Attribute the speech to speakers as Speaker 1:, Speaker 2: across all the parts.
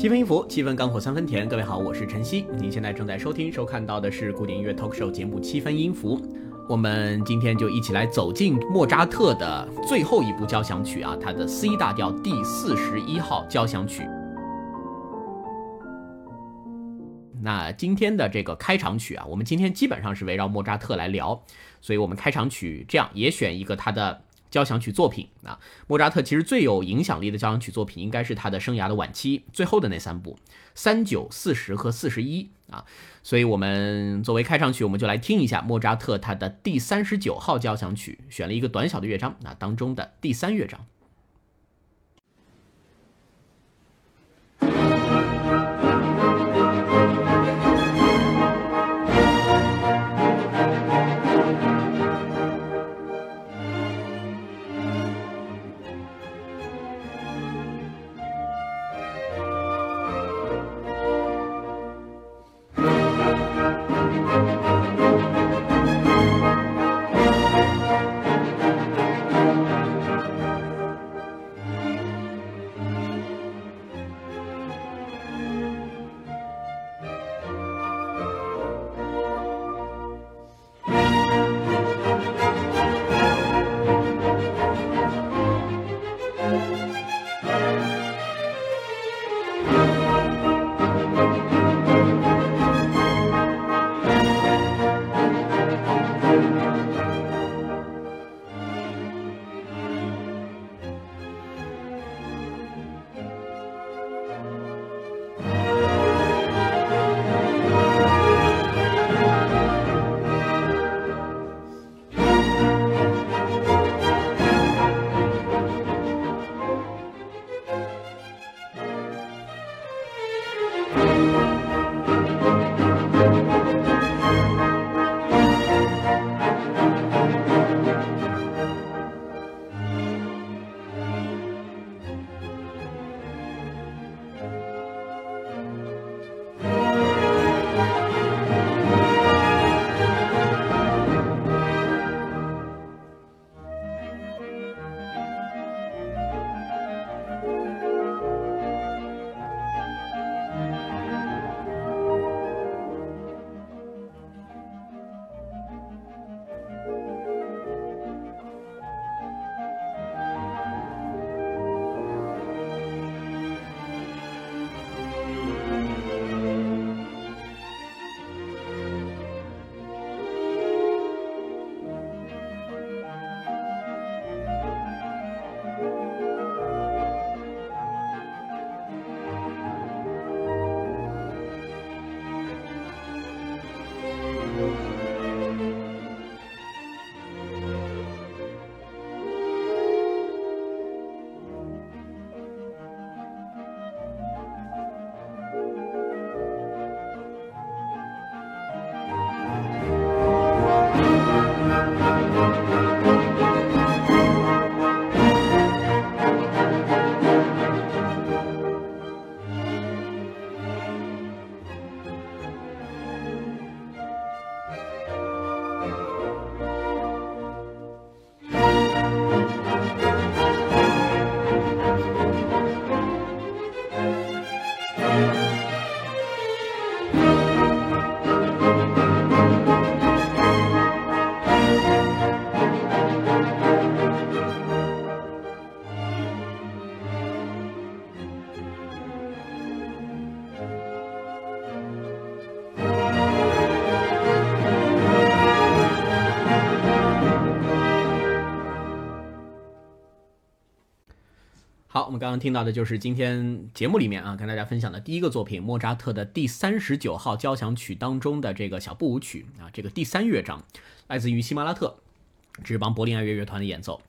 Speaker 1: 七分音符，七分干货，三分甜。各位好，我是晨曦。您现在正在收听、收看到的是古典音乐 talk show 节目《七分音符》。我们今天就一起来走进莫扎特的最后一部交响曲啊，他的 C 大调第四十一号交响曲。那今天的这个开场曲啊，我们今天基本上是围绕莫扎特来聊，所以我们开场曲这样也选一个他的。交响曲作品啊，莫扎特其实最有影响力的交响曲作品应该是他的生涯的晚期最后的那三部三九四十和四十一啊，所以我们作为开场曲，我们就来听一下莫扎特他的第三十九号交响曲，选了一个短小的乐章啊当中的第三乐章。刚刚听到的就是今天节目里面啊，跟大家分享的第一个作品，莫扎特的第三十九号交响曲当中的这个小步舞曲啊，这个第三乐章，来自于西马拉特，这是帮柏林爱乐乐团的演奏。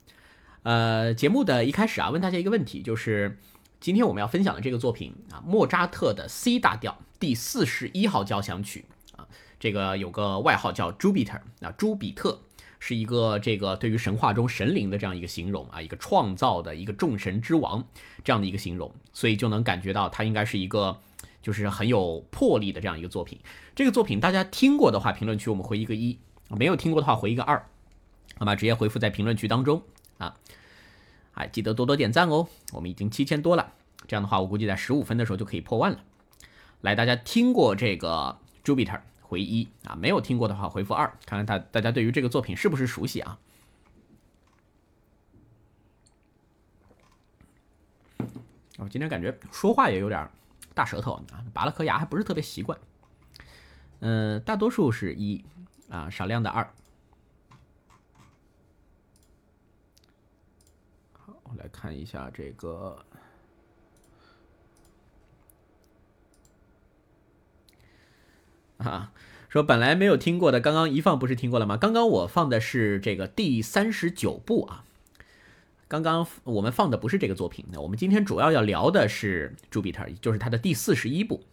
Speaker 1: 呃，节目的一开始啊，问大家一个问题，就是今天我们要分享的这个作品啊，莫扎特的 C 大调第四十一号交响曲啊，这个有个外号叫 Jupiter 啊，朱比特。是一个这个对于神话中神灵的这样一个形容啊，一个创造的一个众神之王这样的一个形容，所以就能感觉到它应该是一个就是很有魄力的这样一个作品。这个作品大家听过的话，评论区我们回一个一；没有听过的话，回一个二，好吧？直接回复在评论区当中啊。哎，记得多多点赞哦，我们已经七千多了。这样的话，我估计在十五分的时候就可以破万了。来，大家听过这个 Jupiter 回一啊？没有听过的话，回复二，看看大大家对于这个作品是不是熟悉啊？我今天感觉说话也有点大舌头啊，拔了颗牙还不是特别习惯。嗯，大多数是一啊，少量的二。好，我来看一下这个啊，说本来没有听过的，刚刚一放不是听过了吗？刚刚我放的是这个第三十九部啊。刚刚我们放的不是这个作品，那我们今天主要要聊的是《朱比特》，就是它的第四十一部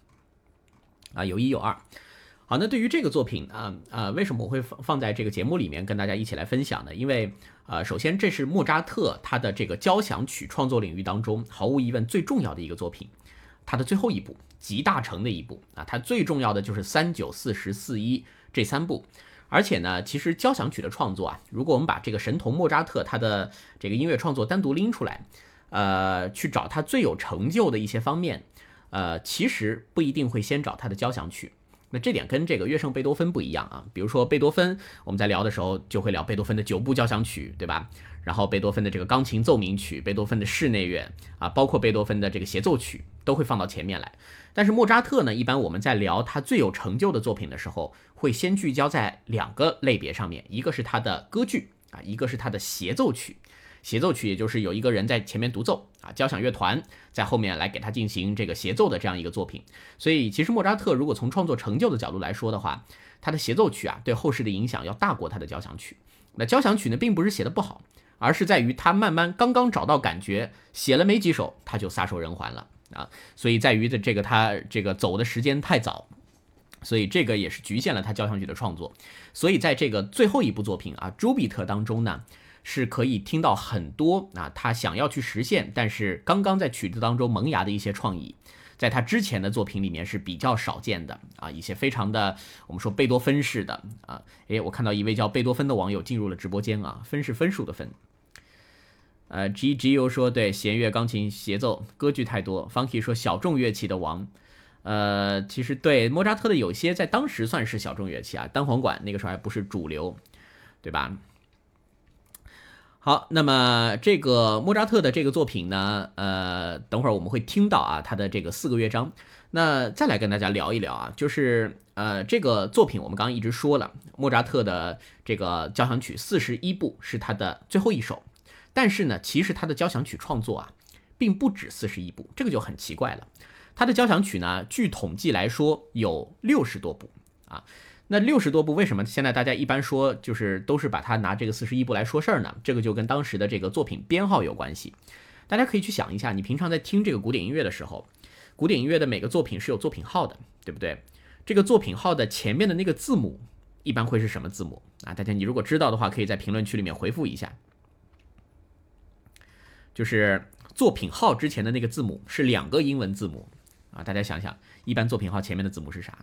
Speaker 1: 啊，有一有二。好，那对于这个作品啊啊，为什么我会放放在这个节目里面跟大家一起来分享呢？因为呃，首先这是莫扎特他的这个交响曲创作领域当中毫无疑问最重要的一个作品，他的最后一部集大成的一部啊，他最重要的就是三九四十四一这三部。而且呢，其实交响曲的创作啊，如果我们把这个神童莫扎特他的这个音乐创作单独拎出来，呃，去找他最有成就的一些方面，呃，其实不一定会先找他的交响曲。那这点跟这个乐圣贝多芬不一样啊。比如说贝多芬，我们在聊的时候就会聊贝多芬的九部交响曲，对吧？然后贝多芬的这个钢琴奏鸣曲、贝多芬的室内乐啊，包括贝多芬的这个协奏曲，都会放到前面来。但是莫扎特呢，一般我们在聊他最有成就的作品的时候，会先聚焦在两个类别上面，一个是他的歌剧啊，一个是他的协奏曲。协奏曲也就是有一个人在前面独奏啊，交响乐团在后面来给他进行这个协奏的这样一个作品。所以其实莫扎特如果从创作成就的角度来说的话，他的协奏曲啊，对后世的影响要大过他的交响曲。那交响曲呢，并不是写的不好，而是在于他慢慢刚刚找到感觉，写了没几首他就撒手人寰了。啊，所以在于的这个他这个走的时间太早，所以这个也是局限了他交响曲的创作。所以在这个最后一部作品啊，《朱比特》当中呢，是可以听到很多啊他想要去实现，但是刚刚在曲子当中萌芽的一些创意，在他之前的作品里面是比较少见的啊，一些非常的我们说贝多芬式的啊，诶，我看到一位叫贝多芬的网友进入了直播间啊，分是分数的分。呃，G G U 说对，弦乐、钢琴、协奏、歌剧太多。Funky 说小众乐器的王，呃，其实对莫扎特的有些在当时算是小众乐器啊，单簧管那个时候还不是主流，对吧？好，那么这个莫扎特的这个作品呢，呃，等会儿我们会听到啊，他的这个四个乐章。那再来跟大家聊一聊啊，就是呃，这个作品我们刚刚一直说了，莫扎特的这个交响曲四十一部是他的最后一首。但是呢，其实他的交响曲创作啊，并不止四十一部，这个就很奇怪了。他的交响曲呢，据统计来说有六十多部啊。那六十多部，为什么现在大家一般说就是都是把它拿这个四十一部来说事儿呢？这个就跟当时的这个作品编号有关系。大家可以去想一下，你平常在听这个古典音乐的时候，古典音乐的每个作品是有作品号的，对不对？这个作品号的前面的那个字母一般会是什么字母啊？大家你如果知道的话，可以在评论区里面回复一下。就是作品号之前的那个字母是两个英文字母啊，大家想想，一般作品号前面的字母是啥？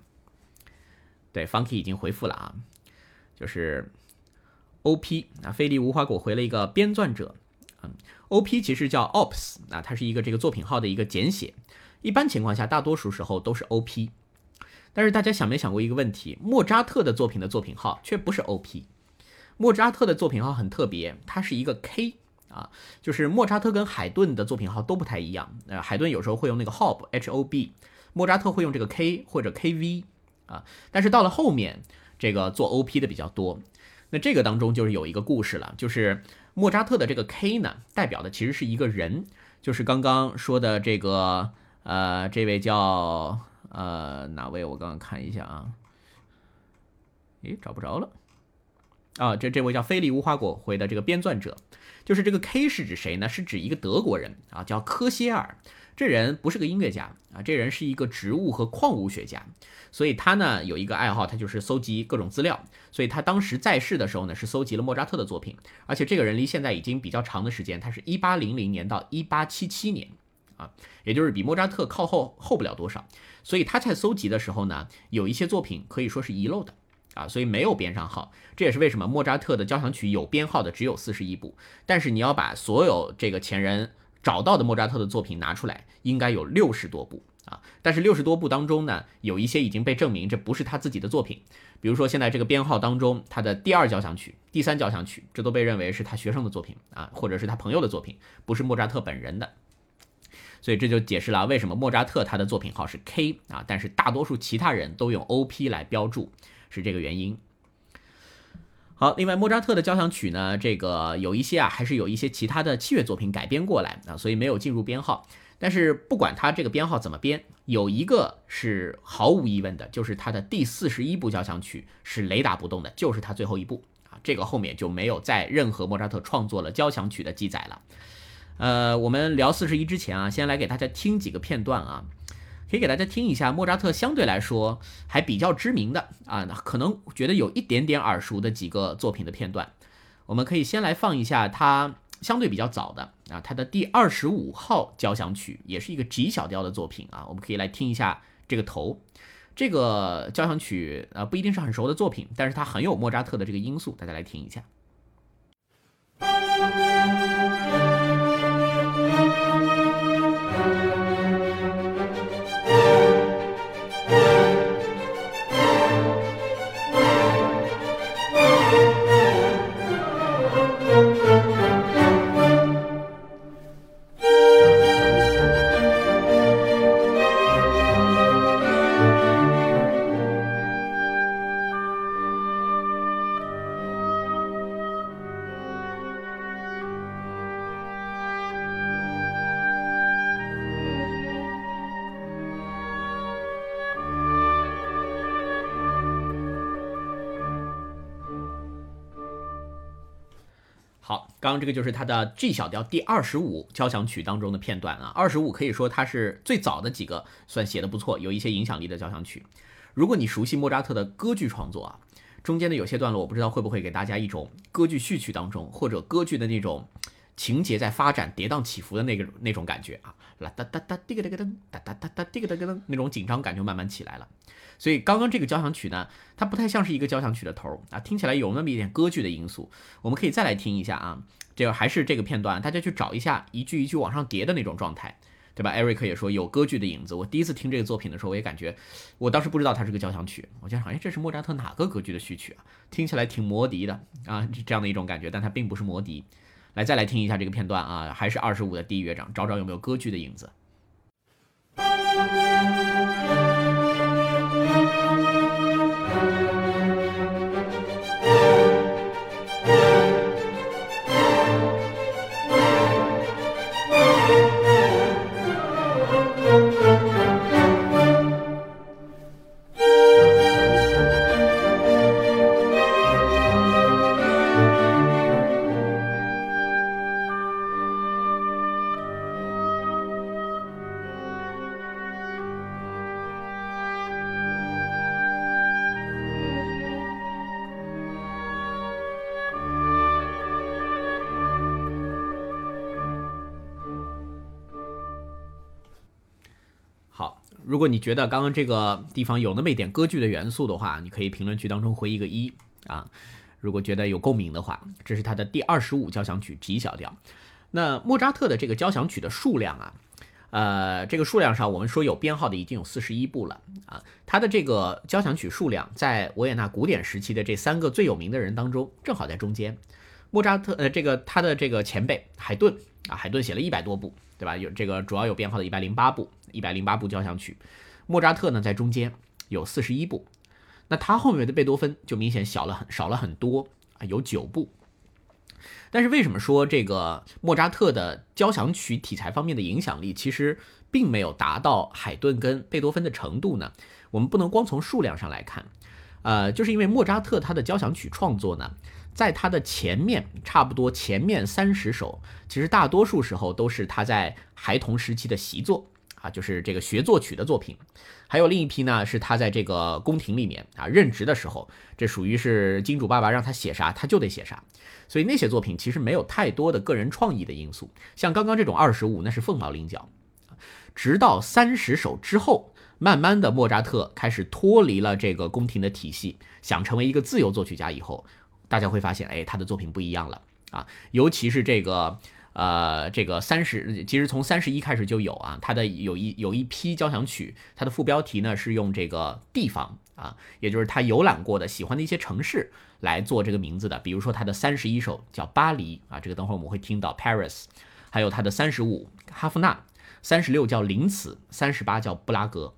Speaker 1: 对，Funky 已经回复了啊，就是 OP 啊，菲利无花果回了一个编撰者，嗯，OP 其实叫 Ops 啊，它是一个这个作品号的一个简写，一般情况下，大多数时候都是 OP，但是大家想没想过一个问题？莫扎特的作品的作品号却不是 OP，莫扎特的作品号很特别，它是一个 K。啊，就是莫扎特跟海顿的作品号都不太一样。呃，海顿有时候会用那个 Hob H O B，莫扎特会用这个 K 或者 K V 啊。但是到了后面，这个做 O P 的比较多。那这个当中就是有一个故事了，就是莫扎特的这个 K 呢，代表的其实是一个人，就是刚刚说的这个呃，这位叫呃哪位？我刚刚看一下啊，诶，找不着了。啊，这这位叫菲利无花果回的这个编撰者。就是这个 K 是指谁呢？是指一个德国人啊，叫科歇尔。这人不是个音乐家啊，这人是一个植物和矿物学家。所以他呢有一个爱好，他就是搜集各种资料。所以他当时在世的时候呢，是搜集了莫扎特的作品。而且这个人离现在已经比较长的时间，他是一八零零年到一八七七年啊，也就是比莫扎特靠后后不了多少。所以他在搜集的时候呢，有一些作品可以说是遗漏的。啊，所以没有编上号，这也是为什么莫扎特的交响曲有编号的只有四十一部。但是你要把所有这个前人找到的莫扎特的作品拿出来，应该有六十多部啊。但是六十多部当中呢，有一些已经被证明这不是他自己的作品，比如说现在这个编号当中，他的第二交响曲、第三交响曲，这都被认为是他学生的作品啊，或者是他朋友的作品，不是莫扎特本人的。所以这就解释了为什么莫扎特他的作品号是 K 啊，但是大多数其他人都用 OP 来标注，是这个原因。好，另外莫扎特的交响曲呢，这个有一些啊，还是有一些其他的器乐作品改编过来啊，所以没有进入编号。但是不管他这个编号怎么编，有一个是毫无疑问的，就是他的第四十一部交响曲是雷打不动的，就是他最后一部啊，这个后面就没有在任何莫扎特创作了交响曲的记载了。呃，我们聊四十一之前啊，先来给大家听几个片段啊。可以给大家听一下莫扎特相对来说还比较知名的啊，可能觉得有一点点耳熟的几个作品的片段。我们可以先来放一下他相对比较早的啊，他的第二十五号交响曲，也是一个 G 小调的作品啊。我们可以来听一下这个头。这个交响曲啊，不一定是很熟的作品，但是它很有莫扎特的这个因素，大家来听一下。刚这个就是他的 G 小调第二十五交响曲当中的片段啊。二十五可以说它是最早的几个算写的不错、有一些影响力的交响曲。如果你熟悉莫扎特的歌剧创作啊，中间的有些段落，我不知道会不会给大家一种歌剧序曲当中或者歌剧的那种情节在发展、跌宕起伏的那个那种感觉啊，啦哒哒哒滴个哒个噔，哒哒哒哒滴个哒个噔，那种紧张感就慢慢起来了。所以刚刚这个交响曲呢，它不太像是一个交响曲的头啊，听起来有那么一点歌剧的因素。我们可以再来听一下啊，这个还是这个片段，大家去找一下一句一句往上叠的那种状态，对吧？艾瑞克也说有歌剧的影子。我第一次听这个作品的时候，我也感觉，我当时不知道它是个交响曲，我就想，哎，这是莫扎特哪个歌剧的序曲啊？听起来挺魔笛的啊，这样的一种感觉，但它并不是魔笛。来，再来听一下这个片段啊，还是二十五的第一乐章，找找有没有歌剧的影子。如果你觉得刚刚这个地方有那么一点歌剧的元素的话，你可以评论区当中回一个一啊。如果觉得有共鸣的话，这是他的第二十五交响曲 G 小调。那莫扎特的这个交响曲的数量啊，呃，这个数量上我们说有编号的已经有四十一部了啊。他的这个交响曲数量在维也纳古典时期的这三个最有名的人当中，正好在中间。莫扎特呃，这个他的这个前辈海顿啊，海顿写了一百多部。对吧？有这个主要有编号的一百零八部，一百零八部交响曲。莫扎特呢，在中间有四十一部，那他后面的贝多芬就明显小了很少了很多啊，有九部。但是为什么说这个莫扎特的交响曲题材方面的影响力其实并没有达到海顿跟贝多芬的程度呢？我们不能光从数量上来看，呃，就是因为莫扎特他的交响曲创作呢。在他的前面，差不多前面三十首，其实大多数时候都是他在孩童时期的习作啊，就是这个学作曲的作品。还有另一批呢，是他在这个宫廷里面啊任职的时候，这属于是金主爸爸让他写啥他就得写啥。所以那些作品其实没有太多的个人创意的因素。像刚刚这种二十五，那是凤毛麟角。直到三十首之后，慢慢的莫扎特开始脱离了这个宫廷的体系，想成为一个自由作曲家以后。大家会发现，哎，他的作品不一样了啊，尤其是这个，呃，这个三十其实从三十一开始就有啊，它的有一有一批交响曲，它的副标题呢是用这个地方啊，也就是他游览过的、喜欢的一些城市来做这个名字的。比如说他的三十一首叫巴黎啊，这个等会儿我们会听到 Paris，还有他的三十五哈夫纳，三十六叫林茨，三十八叫布拉格，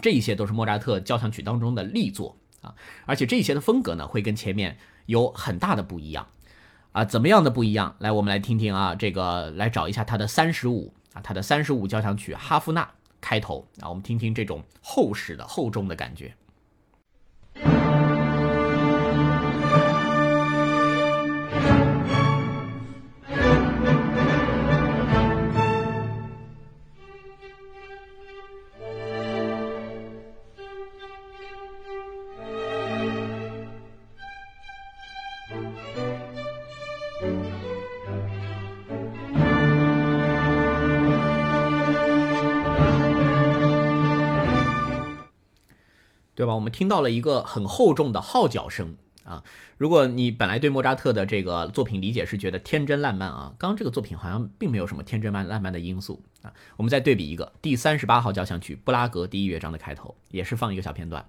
Speaker 1: 这一些都是莫扎特交响曲当中的力作啊，而且这些的风格呢会跟前面有很大的不一样。啊，怎么样的不一样？来，我们来听听啊，这个来找一下他的三十五啊，他的三十五交响曲《哈夫纳》开头啊，我们听听这种厚实的、厚重的感觉。听到了一个很厚重的号角声啊！如果你本来对莫扎特的这个作品理解是觉得天真烂漫啊，刚刚这个作品好像并没有什么天真烂烂漫的因素啊。我们再对比一个第三十八号交响曲布拉格第一乐章的开头，也是放一个小片段。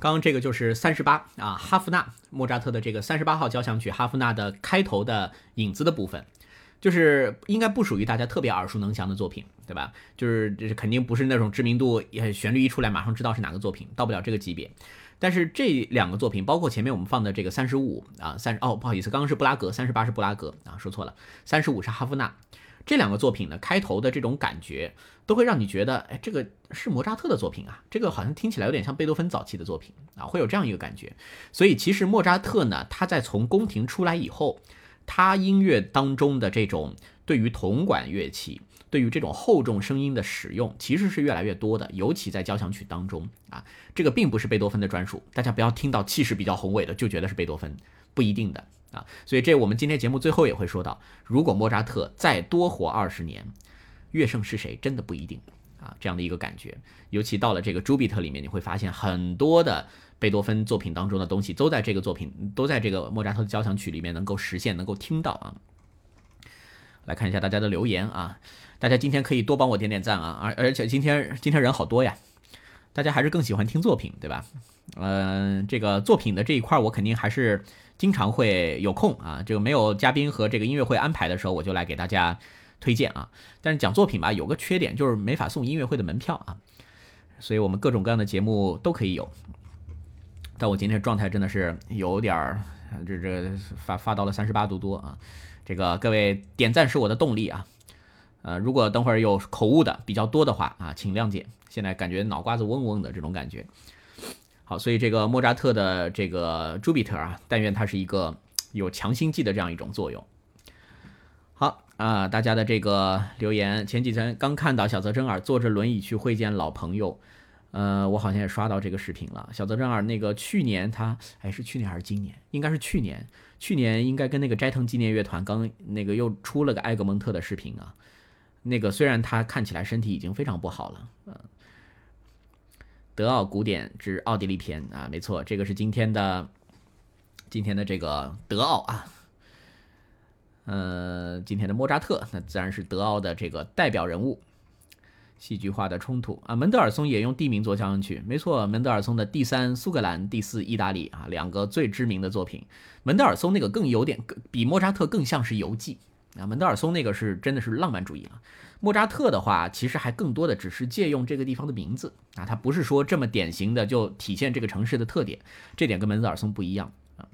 Speaker 1: 刚刚这个就是三十八啊，哈夫纳，莫扎特的这个三十八号交响曲哈夫纳的开头的影子的部分，就是应该不属于大家特别耳熟能详的作品，对吧？就是这肯定不是那种知名度，旋律一出来马上知道是哪个作品，到不了这个级别。但是这两个作品，包括前面我们放的这个三十五啊，三哦不好意思，刚刚是布拉格，三十八是布拉格啊，说错了，三十五是哈夫纳。这两个作品呢，开头的这种感觉，都会让你觉得，哎，这个是莫扎特的作品啊，这个好像听起来有点像贝多芬早期的作品啊，会有这样一个感觉。所以其实莫扎特呢，他在从宫廷出来以后，他音乐当中的这种对于铜管乐器，对于这种厚重声音的使用，其实是越来越多的，尤其在交响曲当中啊，这个并不是贝多芬的专属，大家不要听到气势比较宏伟的就觉得是贝多芬，不一定的。啊，所以这我们今天节目最后也会说到，如果莫扎特再多活二十年，乐圣是谁真的不一定啊，这样的一个感觉。尤其到了这个朱比特里面，你会发现很多的贝多芬作品当中的东西都在这个作品，都在这个莫扎特的交响曲里面能够实现，能够听到啊。来看一下大家的留言啊，大家今天可以多帮我点点赞啊，而而且今天今天人好多呀，大家还是更喜欢听作品对吧？嗯，这个作品的这一块我肯定还是。经常会有空啊，这个没有嘉宾和这个音乐会安排的时候，我就来给大家推荐啊。但是讲作品吧，有个缺点就是没法送音乐会的门票啊，所以我们各种各样的节目都可以有。但我今天状态真的是有点儿，这这发发到了三十八度多啊。这个各位点赞是我的动力啊。呃，如果等会儿有口误的比较多的话啊，请谅解。现在感觉脑瓜子嗡嗡的这种感觉。好，所以这个莫扎特的这个朱比特啊，但愿它是一个有强心剂的这样一种作用。好啊，大家的这个留言，前几天刚看到小泽征尔坐着轮椅去会见老朋友，呃，我好像也刷到这个视频了。小泽征尔那个去年他，哎，是去年还是今年？应该是去年，去年应该跟那个斋藤纪念乐团刚那个又出了个埃格蒙特的视频啊。那个虽然他看起来身体已经非常不好了，嗯。德奥古典之奥地利篇啊，没错，这个是今天的今天的这个德奥啊，呃，今天的莫扎特，那自然是德奥的这个代表人物。戏剧化的冲突啊，门德尔松也用地名做交响曲，没错，门德尔松的第三苏格兰，第四意大利啊，两个最知名的作品。门德尔松那个更有点，比莫扎特更像是游记啊。门德尔松那个是真的是浪漫主义了，莫扎特的话其实还更多的只是借用这个地方的名字啊，他不是说这么典型的就体现这个城市的特点，这点跟门德尔松不一样啊。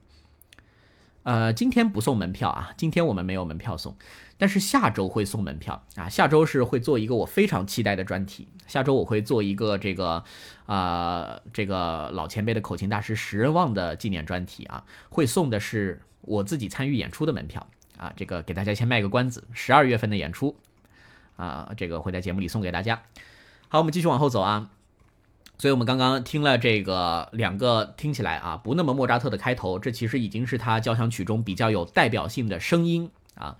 Speaker 1: 呃，今天不送门票啊，今天我们没有门票送。但是下周会送门票啊，下周是会做一个我非常期待的专题。下周我会做一个这个，啊，这个老前辈的口琴大师石人旺的纪念专题啊，会送的是我自己参与演出的门票啊，这个给大家先卖个关子，十二月份的演出啊，这个会在节目里送给大家。好，我们继续往后走啊。所以我们刚刚听了这个两个听起来啊不那么莫扎特的开头，这其实已经是他交响曲中比较有代表性的声音啊。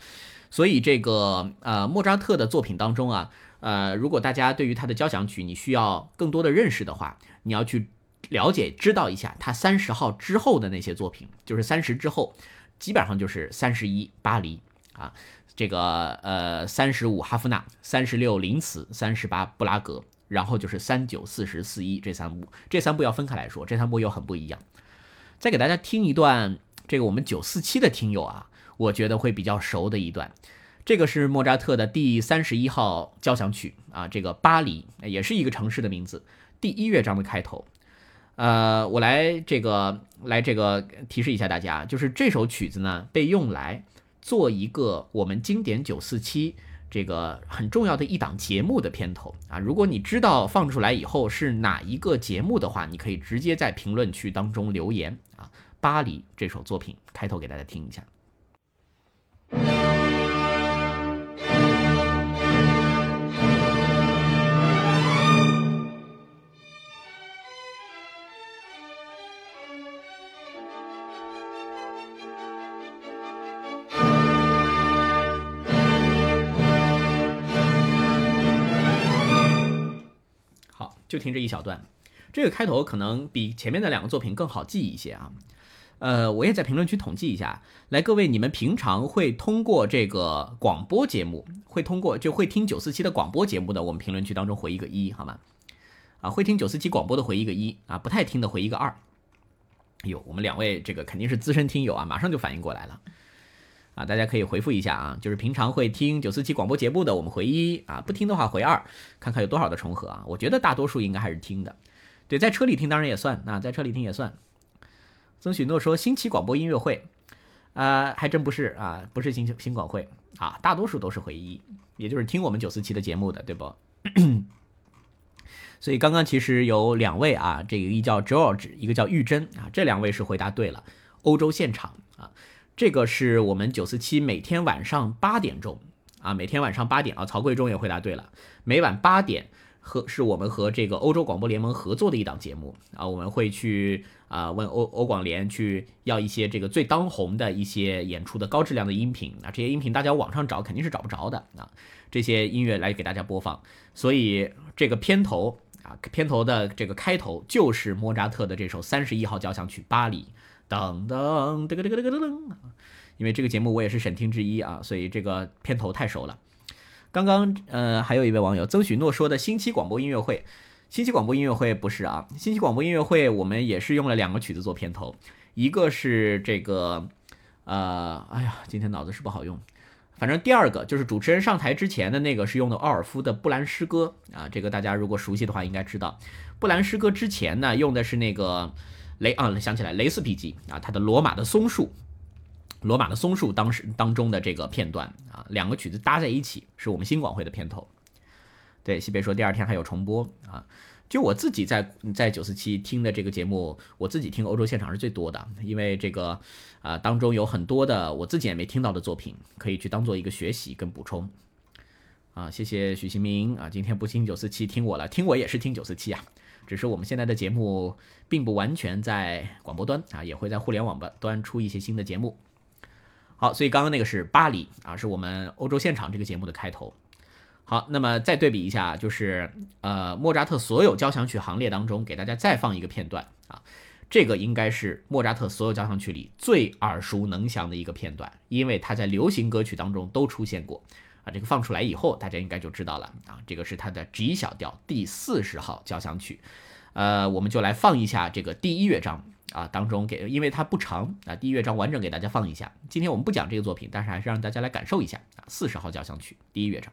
Speaker 1: 所以这个呃莫扎特的作品当中啊，呃，如果大家对于他的交响曲你需要更多的认识的话，你要去了解知道一下他三十号之后的那些作品，就是三十之后，基本上就是三十一巴黎啊，这个呃三十五哈夫纳，三十六林茨，三十八布拉格，然后就是三九四十四一这三部，这三部要分开来说，这三部又很不一样。再给大家听一段这个我们九四七的听友啊。我觉得会比较熟的一段，这个是莫扎特的第三十一号交响曲啊，这个巴黎也是一个城市的名字，第一乐章的开头。呃，我来这个来这个提示一下大家，就是这首曲子呢被用来做一个我们经典九四七这个很重要的一档节目的片头啊。如果你知道放出来以后是哪一个节目的话，你可以直接在评论区当中留言啊。巴黎这首作品开头给大家听一下。听这一小段，这个开头可能比前面的两个作品更好记一些啊。呃，我也在评论区统计一下，来，各位，你们平常会通过这个广播节目，会通过就会听九四七的广播节目的，我们评论区当中回一个一，好吗？啊，会听九四七广播的回一个一啊，不太听的回一个二。哎呦，我们两位这个肯定是资深听友啊，马上就反应过来了啊，大家可以回复一下啊，就是平常会听九四七广播节目的，我们回一啊，不听的话回二，看看有多少的重合啊。我觉得大多数应该还是听的，对，在车里听当然也算啊，在车里听也算。曾许诺说：“新奇广播音乐会，啊，还真不是啊，不是新新广会啊，大多数都是回一，也就是听我们九四七的节目的，对不？所以刚刚其实有两位啊，这个一叫 George，一个叫玉珍啊，这两位是回答对了。欧洲现场，这个是我们九四七每天晚上八点钟啊，每天晚上八点啊，曹贵忠也回答对了，每晚八点。”和是我们和这个欧洲广播联盟合作的一档节目啊，我们会去啊问欧欧广联去要一些这个最当红的一些演出的高质量的音频啊，这些音频大家网上找肯定是找不着的啊，这些音乐来给大家播放，所以这个片头啊，片头的这个开头就是莫扎特的这首三十一号交响曲《巴黎》，噔噔这个这个这个噔噔，因为这个节目我也是审听之一啊，所以这个片头太熟了。刚刚呃，还有一位网友曾许诺说的星期广播音乐会，星期广播音乐会不是啊，星期广播音乐会我们也是用了两个曲子做片头，一个是这个呃，哎呀，今天脑子是不好用，反正第二个就是主持人上台之前的那个是用的奥尔夫的布兰诗歌。啊，这个大家如果熟悉的话应该知道，布兰诗歌之前呢用的是那个雷啊，想起来雷斯比基啊，他的罗马的松树。罗马的松树当时当中的这个片段啊，两个曲子搭在一起，是我们新广会的片头。对，西北说第二天还有重播啊。就我自己在在九四七听的这个节目，我自己听欧洲现场是最多的，因为这个啊当中有很多的我自己也没听到的作品，可以去当做一个学习跟补充。啊，谢谢许新明啊，今天不听九四七，听我了，听我也是听九四七啊，只是我们现在的节目并不完全在广播端啊，也会在互联网端出一些新的节目。好，所以刚刚那个是巴黎啊，是我们欧洲现场这个节目的开头。好，那么再对比一下，就是呃莫扎特所有交响曲行列当中，给大家再放一个片段啊。这个应该是莫扎特所有交响曲里最耳熟能详的一个片段，因为它在流行歌曲当中都出现过。把，这个放出来以后，大家应该就知道了啊。这个是他的 G 小调第四十号交响曲。呃，我们就来放一下这个第一乐章啊，当中给，因为它不长啊，第一乐章完整给大家放一下。今天我们不讲这个作品，但是还是让大家来感受一下啊，四十号交响曲第一乐章。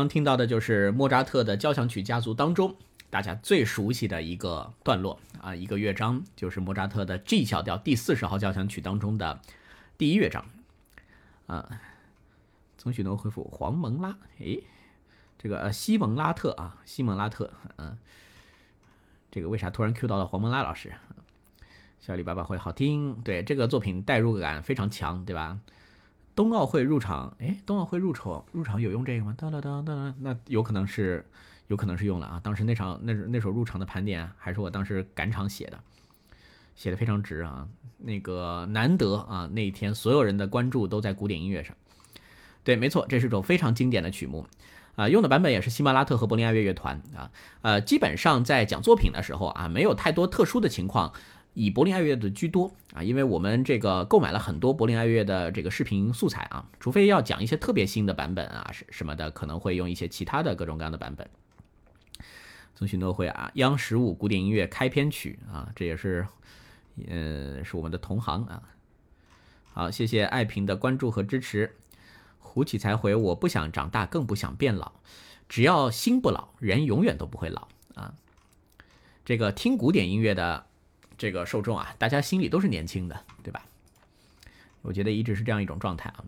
Speaker 1: 刚听到的就是莫扎特的交响曲家族当中大家最熟悉的一个段落啊，一个乐章，就是莫扎特的 G 小调第四十号交响曲当中的第一乐章啊。曾许诺回复黄蒙拉，诶，这个西蒙拉特啊，西蒙拉特，嗯，这个为啥突然 Q 到了黄蒙拉老师？小李爸爸会好听，对这个作品代入感非常强，对吧？冬奥会入场，哎，冬奥会入场入场有用这个吗？当当当当，那有可能是，有可能是用了啊。当时那场那那首入场的盘点还是我当时赶场写的，写的非常值啊。那个难得啊，那一天所有人的关注都在古典音乐上。对，没错，这是一首非常经典的曲目啊。用的版本也是喜马拉特和柏林爱乐乐团啊。呃，基本上在讲作品的时候啊，没有太多特殊的情况。以柏林爱乐的居多啊，因为我们这个购买了很多柏林爱乐的这个视频素材啊，除非要讲一些特别新的版本啊，什什么的，可能会用一些其他的各种各样的版本。从许诺会啊，央十五古典音乐开篇曲啊，这也是，呃，是我们的同行啊。好，谢谢爱萍的关注和支持。胡启才回，我不想长大，更不想变老，只要心不老，人永远都不会老啊。这个听古典音乐的。这个受众啊，大家心里都是年轻的，对吧？我觉得一直是这样一种状态啊。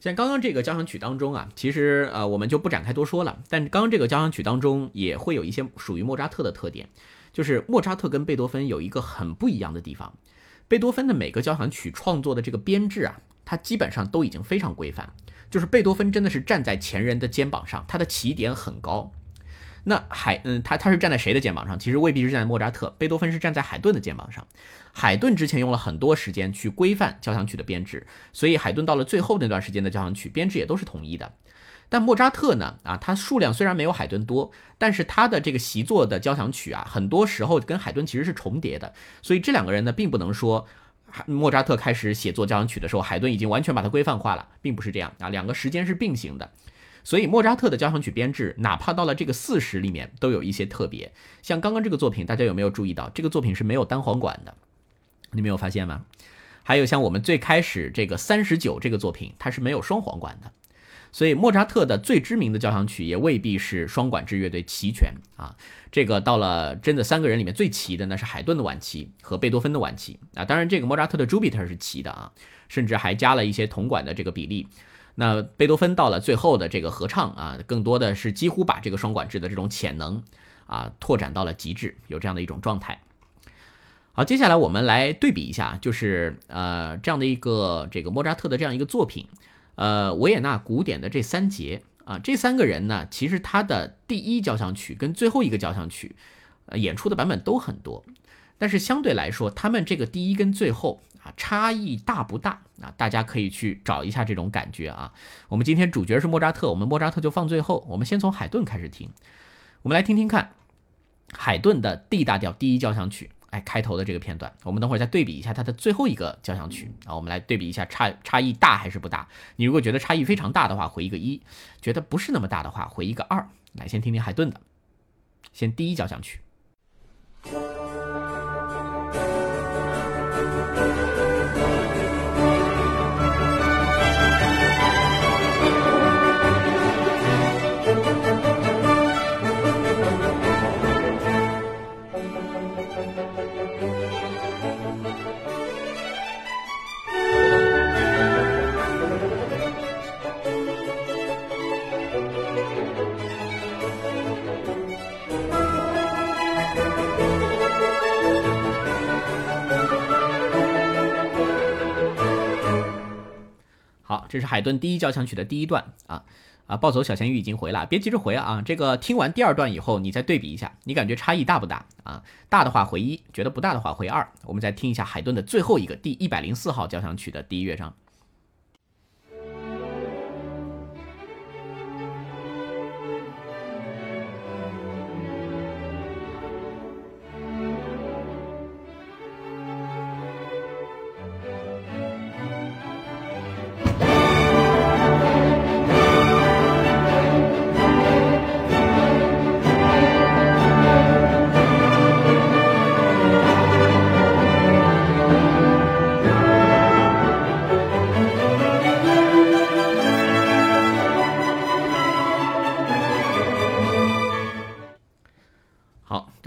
Speaker 1: 像刚刚这个交响曲当中啊，其实呃我们就不展开多说了。但刚刚这个交响曲当中也会有一些属于莫扎特的特点，就是莫扎特跟贝多芬有一个很不一样的地方。贝多芬的每个交响曲创作的这个编制啊，它基本上都已经非常规范，就是贝多芬真的是站在前人的肩膀上，他的起点很高。那海，嗯，他他是站在谁的肩膀上？其实未必是站在莫扎特，贝多芬是站在海顿的肩膀上。海顿之前用了很多时间去规范交响曲的编制，所以海顿到了最后那段时间的交响曲编制也都是统一的。但莫扎特呢？啊，他数量虽然没有海顿多，但是他的这个习作的交响曲啊，很多时候跟海顿其实是重叠的。所以这两个人呢，并不能说，莫扎特开始写作交响曲的时候，海顿已经完全把它规范化了，并不是这样啊，两个时间是并行的。所以莫扎特的交响曲编制，哪怕到了这个四十里面，都有一些特别。像刚刚这个作品，大家有没有注意到？这个作品是没有单簧管的，你没有发现吗？还有像我们最开始这个三十九这个作品，它是没有双簧管的。所以莫扎特的最知名的交响曲也未必是双管制乐队齐全啊。这个到了真的三个人里面最齐的，那是海顿的晚期和贝多芬的晚期啊。当然，这个莫扎特的 Jupiter 是齐的啊，甚至还加了一些铜管的这个比例。那贝多芬到了最后的这个合唱啊，更多的是几乎把这个双管制的这种潜能啊拓展到了极致，有这样的一种状态。好，接下来我们来对比一下，就是呃这样的一个这个莫扎特的这样一个作品，呃维也纳古典的这三节啊，这三个人呢，其实他的第一交响曲跟最后一个交响曲，呃演出的版本都很多，但是相对来说，他们这个第一跟最后。啊，差异大不大？啊，大家可以去找一下这种感觉啊。我们今天主角是莫扎特，我们莫扎特就放最后。我们先从海顿开始听，我们来听听看海顿的 D 大调第一交响曲，哎，开头的这个片段。我们等会儿再对比一下他的最后一个交响曲啊，我们来对比一下差差异大还是不大。你如果觉得差异非常大的话，回一个一；觉得不是那么大的话，回一个二。来，先听听海顿的，先第一交响曲。这是海顿第一交响曲的第一段啊啊！暴走小咸鱼已经回了，别急着回啊！这个听完第二段以后，你再对比一下，你感觉差异大不大啊？大的话回一，觉得不大的话回二。我们再听一下海顿的最后一个第一百零四号交响曲的第一乐章。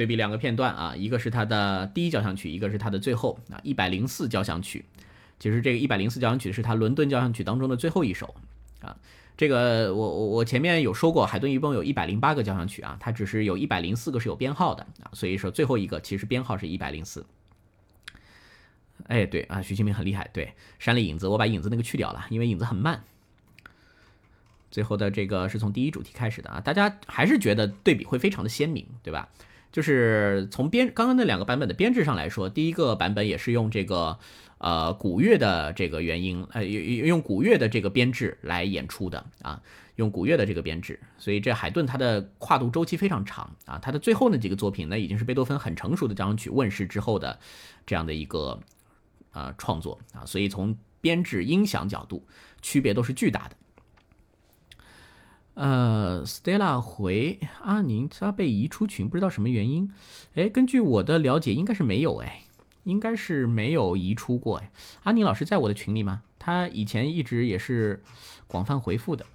Speaker 1: 比两个片段啊，一个是它的第一交响曲，一个是它的最后啊一百零四交响曲。其实这个一百零四交响曲是它伦敦交响曲当中的最后一首啊。这个我我我前面有说过，海顿一共有一百零八个交响曲啊，它只是有一百零四个是有编号的啊，所以说最后一个其实编号是一百零四。哎，对啊，徐清明很厉害，对，删了影子，我把影子那个去掉了，因为影子很慢。最后的这个是从第一主题开始的啊，大家还是觉得对比会非常的鲜明，对吧？就是从编刚刚那两个版本的编制上来说，第一个版本也是用这个。呃，古乐的这个原因，呃，用用古乐的这个编制来演出的啊，用古乐的这个编制，所以这海顿他的跨度周期非常长啊，他的最后那几个作品呢，已经是贝多芬很成熟的交响曲问世之后的这样的一个呃创作啊，所以从编制、音响角度区别都是巨大的。呃，Stella 回阿宁，他被移出群，不知道什么原因。哎，根据我的了解，应该是没有哎。应该是没有移出过哎，阿宁老师在我的群里吗？他以前一直也是广泛回复的，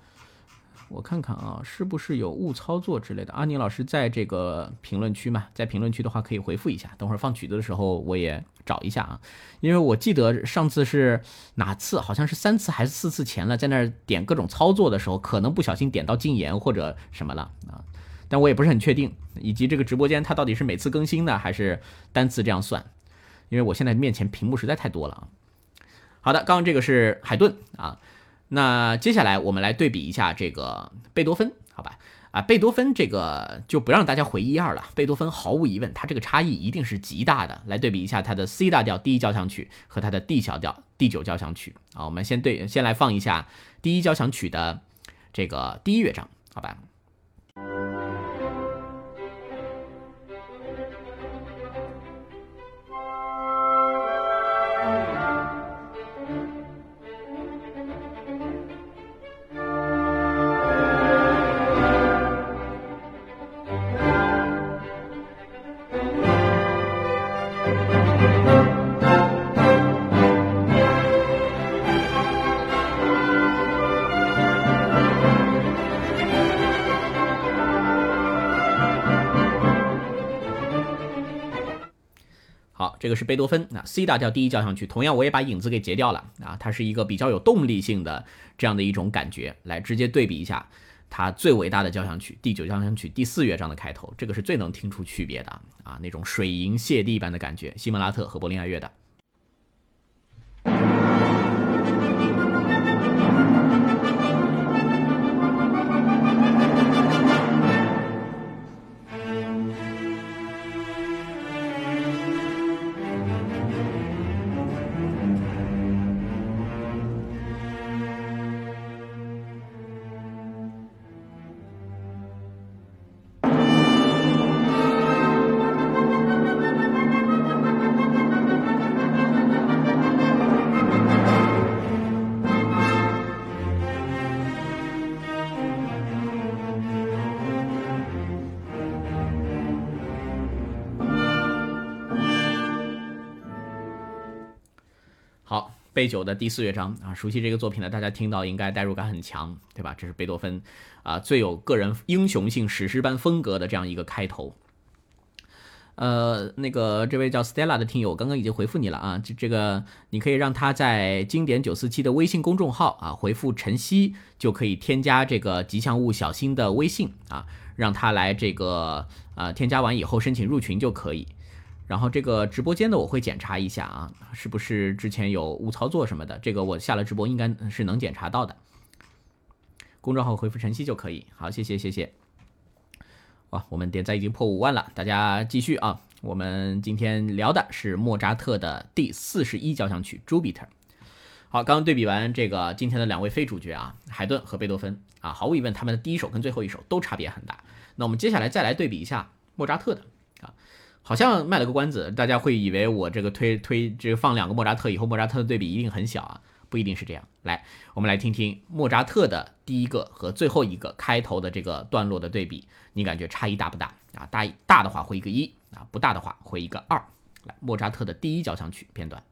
Speaker 1: 我看看啊，是不是有误操作之类的？阿宁老师在这个评论区嘛，在评论区的话可以回复一下，等会儿放曲子的时候我也找一下啊，因为我记得上次是哪次，好像是三次还是四次前了，在那儿点各种操作的时候，可能不小心点到禁言或者什么了啊，但我也不是很确定，以及这个直播间它到底是每次更新的还是单次这样算。因为我现在面前屏幕实在太多了啊。好的，刚刚这个是海顿啊，那接下来我们来对比一下这个贝多芬，好吧？啊，贝多芬这个就不让大家回一二了。贝多芬毫无疑问，他这个差异一定是极大的。来对比一下他的 C 大调第一交响曲和他的 D 小调第九交响曲啊。我们先对，先来放一下第一交响曲的这个第一乐章，好吧？个是贝多芬啊，C 大调第一交响曲，同样我也把影子给截掉了啊，它是一个比较有动力性的这样的一种感觉，来直接对比一下它最伟大的交响曲第九交响曲第四乐章的开头，这个是最能听出区别的啊，那种水银泻地般的感觉，西蒙拉特和柏林爱乐的。贝九的第四乐章啊，熟悉这个作品的大家听到应该代入感很强，对吧？这是贝多芬啊最有个人英雄性、史诗般风格的这样一个开头。呃，那个这位叫 Stella 的听友，刚刚已经回复你了啊，这这个你可以让他在经典九四七的微信公众号啊回复晨曦，就可以添加这个吉祥物小新的微信啊，让他来这个啊添加完以后申请入群就可以。然后这个直播间的我会检查一下啊，是不是之前有误操作什么的？这个我下了直播应该是能检查到的。公众号回复晨曦就可以。好，谢谢谢谢。哇，我们点赞已经破五万了，大家继续啊。我们今天聊的是莫扎特的第四十一交响曲《朱比特》。好，刚刚对比完这个今天的两位非主角啊，海顿和贝多芬啊，毫无疑问他们的第一首跟最后一首都差别很大。那我们接下来再来对比一下莫扎特的。好像卖了个关子，大家会以为我这个推推这个放两个莫扎特以后，莫扎特的对比一定很小啊，不一定是这样。来，我们来听听莫扎特的第一个和最后一个开头的这个段落的对比，你感觉差异大不大啊？大大的话回一个一啊，不大的话回一个二。来，莫扎特的第一交响曲片段。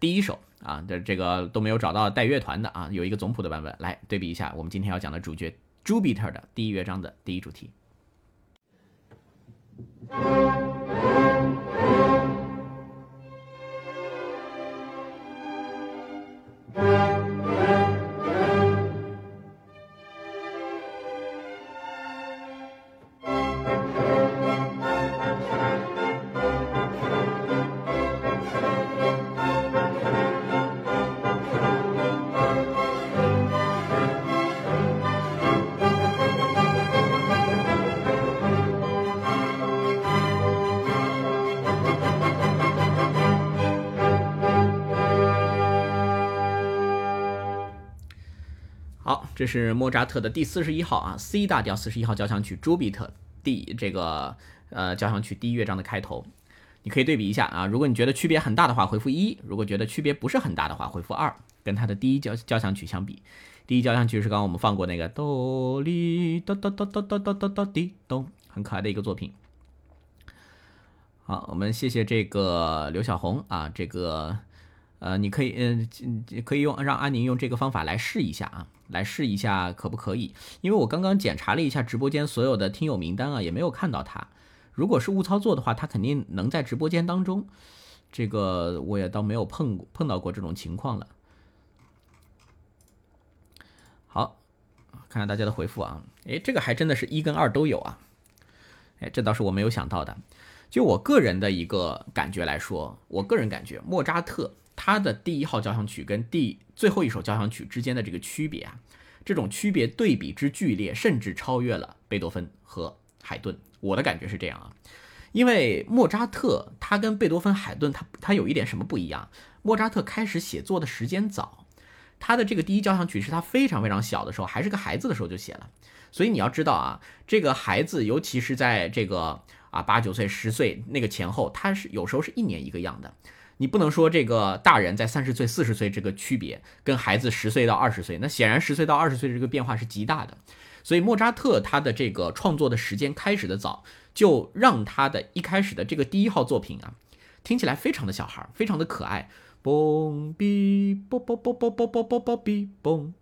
Speaker 1: 第一首啊，这这个都没有找到带乐团的啊，有一个总谱的版本，来对比一下我们今天要讲的主角 Jupiter 的第一乐章的第一主题。这是莫扎特的第四十一号啊，C 大调四十一号交响曲朱比特第这个呃交响曲第一乐章的开头，你可以对比一下啊。如果你觉得区别很大的话，回复一；如果觉得区别不是很大的话，回复二。跟它的第一交交响曲相比，第一交响曲是刚刚我们放过那个哆哩哆哆哆哆哆哆哆哆滴咚，很可爱的一个作品。好，我们谢谢这个刘小红啊，这个。呃，你可以，嗯，可以用让安宁用这个方法来试一下啊，来试一下可不可以？因为我刚刚检查了一下直播间所有的听友名单啊，也没有看到他。如果是误操作的话，他肯定能在直播间当中。这个我也倒没有碰碰到过这种情况了。好，看看大家的回复啊，哎，这个还真的是一跟二都有啊，哎，这倒是我没有想到的。就我个人的一个感觉来说，我个人感觉莫扎特。他的第一号交响曲跟第最后一首交响曲之间的这个区别啊，这种区别对比之剧烈，甚至超越了贝多芬和海顿。我的感觉是这样啊，因为莫扎特他跟贝多芬、海顿他他有一点什么不一样？莫扎特开始写作的时间早，他的这个第一交响曲是他非常非常小的时候，还是个孩子的时候就写了。所以你要知道啊，这个孩子，尤其是在这个啊八九岁、十岁那个前后，他是有时候是一年一个样的。你不能说这个大人在三十岁、四十岁这个区别跟孩子十岁到二十岁，那显然十岁到二十岁这个变化是极大的。所以莫扎特他的这个创作的时间开始的早，就让他的一开始的这个第一号作品啊，听起来非常的小孩，非常的可爱。嘣比嘣嘣嘣嘣嘣嘣嘣嘣比嘣。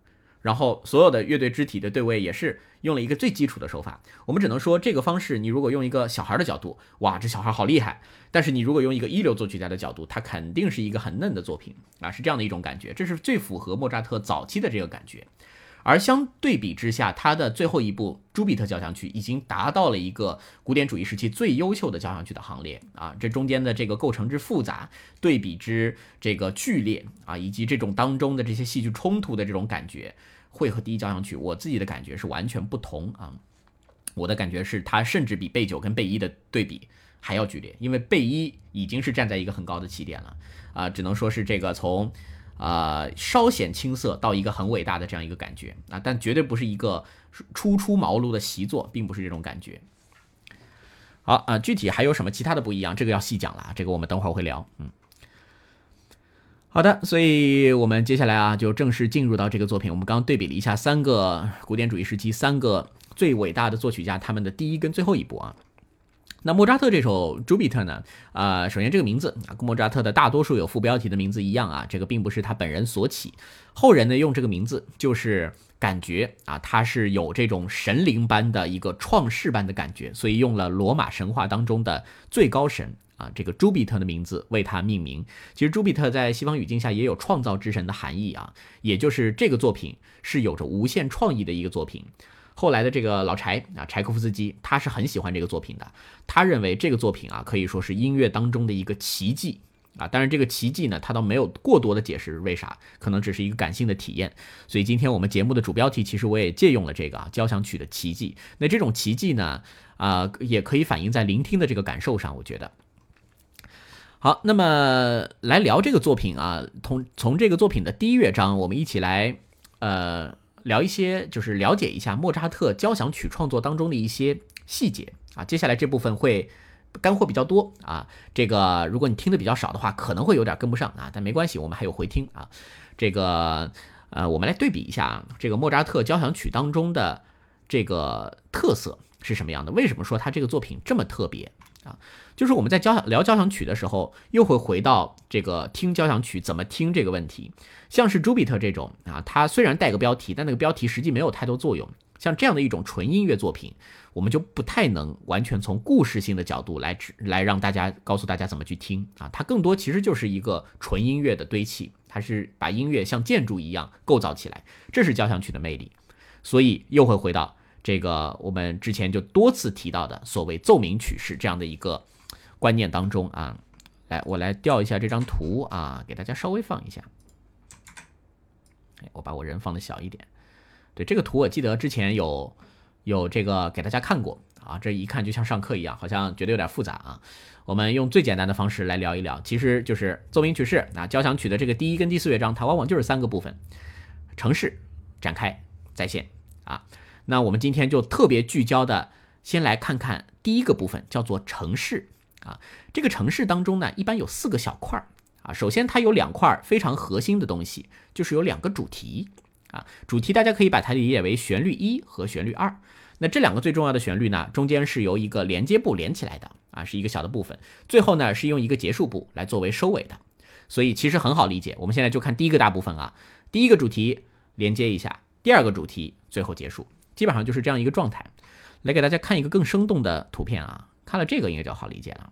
Speaker 1: 然后所有的乐队肢体的对位也是用了一个最基础的手法，我们只能说这个方式，你如果用一个小孩的角度，哇，这小孩好厉害；但是你如果用一个一流作曲家的角度，他肯定是一个很嫩的作品啊，是这样的一种感觉，这是最符合莫扎特早期的这个感觉。而相对比之下，他的最后一部朱比特交响曲已经达到了一个古典主义时期最优秀的交响曲的行列啊！这中间的这个构成之复杂，对比之这个剧烈啊，以及这种当中的这些戏剧冲突的这种感觉，会和第一交响曲我自己的感觉是完全不同啊！我的感觉是，它甚至比贝九跟贝一的对比还要剧烈，因为贝一已经是站在一个很高的起点了啊，只能说是这个从。啊，稍显青涩到一个很伟大的这样一个感觉啊，但绝对不是一个初出茅庐的习作，并不是这种感觉。好啊，具体还有什么其他的不一样，这个要细讲了，这个我们等会儿会聊。嗯，好的，所以我们接下来啊，就正式进入到这个作品。我们刚刚对比了一下三个古典主义时期三个最伟大的作曲家他们的第一跟最后一部啊。那莫扎特这首朱比特呢？啊，首先这个名字啊，跟莫扎特的大多数有副标题的名字一样啊，这个并不是他本人所起，后人呢用这个名字就是感觉啊，他是有这种神灵般的一个创世般的感觉，所以用了罗马神话当中的最高神啊，这个朱比特的名字为他命名。其实朱比特在西方语境下也有创造之神的含义啊，也就是这个作品是有着无限创意的一个作品。后来的这个老柴啊，柴可夫斯基，他是很喜欢这个作品的。他认为这个作品啊，可以说是音乐当中的一个奇迹啊。当然，这个奇迹呢，他倒没有过多的解释为啥，可能只是一个感性的体验。所以今天我们节目的主标题，其实我也借用了这个啊，交响曲的奇迹。那这种奇迹呢，啊，也可以反映在聆听的这个感受上，我觉得。好，那么来聊这个作品啊，从从这个作品的第一乐章，我们一起来，呃。聊一些，就是了解一下莫扎特交响曲创作当中的一些细节啊。接下来这部分会干货比较多啊。这个如果你听的比较少的话，可能会有点跟不上啊。但没关系，我们还有回听啊。这个呃，我们来对比一下这个莫扎特交响曲当中的这个特色是什么样的？为什么说他这个作品这么特别啊，就是我们在交响聊交响曲的时候，又会回到这个听交响曲怎么听这个问题。像是朱比特这种啊，它虽然带个标题，但那个标题实际没有太多作用。像这样的一种纯音乐作品，我们就不太能完全从故事性的角度来来让大家告诉大家怎么去听啊。它更多其实就是一个纯音乐的堆砌，它是把音乐像建筑一样构造起来，这是交响曲的魅力。所以又会回到这个我们之前就多次提到的所谓奏鸣曲式这样的一个观念当中啊。来，我来调一下这张图啊，给大家稍微放一下。我把我人放的小一点。对这个图，我记得之前有有这个给大家看过啊，这一看就像上课一样，好像觉得有点复杂啊。我们用最简单的方式来聊一聊，其实就是奏鸣曲式啊，交响曲的这个第一跟第四乐章，它往往就是三个部分：城市、展开、再现啊。那我们今天就特别聚焦的，先来看看第一个部分，叫做城市啊。这个城市当中呢，一般有四个小块儿啊。首先，它有两块非常核心的东西，就是有两个主题。啊，主题大家可以把它理解为旋律一和旋律二。那这两个最重要的旋律呢，中间是由一个连接部连起来的啊，是一个小的部分。最后呢，是用一个结束部来作为收尾的。所以其实很好理解。我们现在就看第一个大部分啊，第一个主题连接一下，第二个主题最后结束，基本上就是这样一个状态。来给大家看一个更生动的图片啊，看了这个应该就好理解了。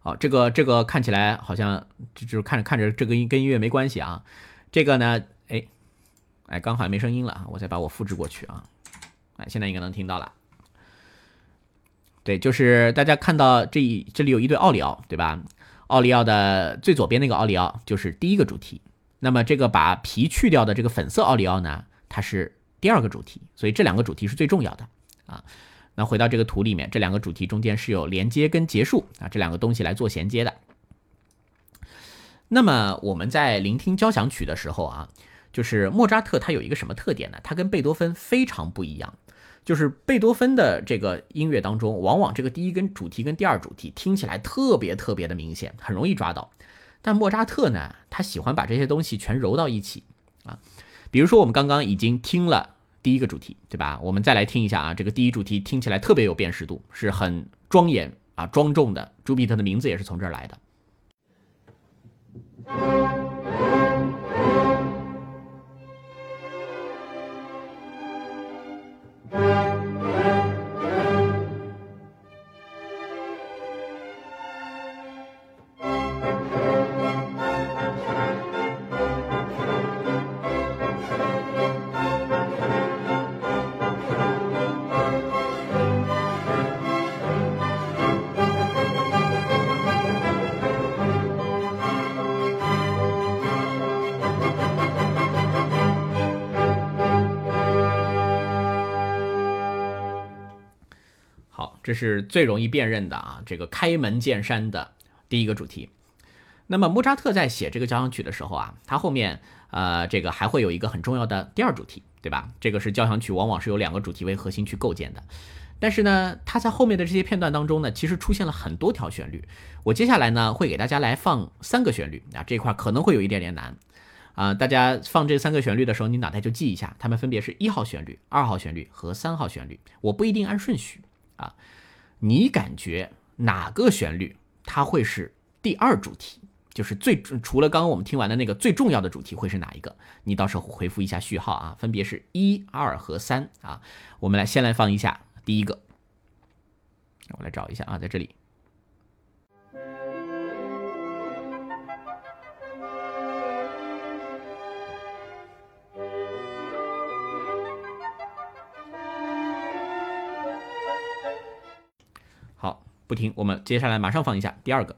Speaker 1: 好，这个这个看起来好像就就是看着看着这个音跟音乐没关系啊，这个呢。哎哎，刚好没声音了！我再把我复制过去啊！哎，现在应该能听到了。对，就是大家看到这一这里有一对奥利奥，对吧？奥利奥的最左边那个奥利奥就是第一个主题。那么这个把皮去掉的这个粉色奥利奥呢，它是第二个主题。所以这两个主题是最重要的啊。那回到这个图里面，这两个主题中间是有连接跟结束啊这两个东西来做衔接的。那么我们在聆听交响曲的时候啊。就是莫扎特，他有一个什么特点呢？他跟贝多芬非常不一样。就是贝多芬的这个音乐当中，往往这个第一根主题跟第二主题听起来特别特别的明显，很容易抓到。但莫扎特呢，他喜欢把这些东西全揉到一起啊。比如说，我们刚刚已经听了第一个主题，对吧？我们再来听一下啊，这个第一主题听起来特别有辨识度，是很庄严啊、庄重的。朱庇特的名字也是从这儿来的。这是最容易辨认的啊，这个开门见山的第一个主题。那么莫扎特在写这个交响曲的时候啊，他后面呃这个还会有一个很重要的第二主题，对吧？这个是交响曲往往是由两个主题为核心去构建的。但是呢，他在后面的这些片段当中呢，其实出现了很多条旋律。我接下来呢会给大家来放三个旋律啊，这块可能会有一点点难啊。大家放这三个旋律的时候，你脑袋就记一下，它们分别是一号旋律、二号旋律和三号旋律。我不一定按顺序啊。你感觉哪个旋律它会是第二主题？就是最除了刚刚我们听完的那个最重要的主题会是哪一个？你到时候回复一下序号啊，分别是一、二和三啊。我们来先来放一下第一个，我来找一下啊，在这里。好不听，我们接下来马上放一下第二个。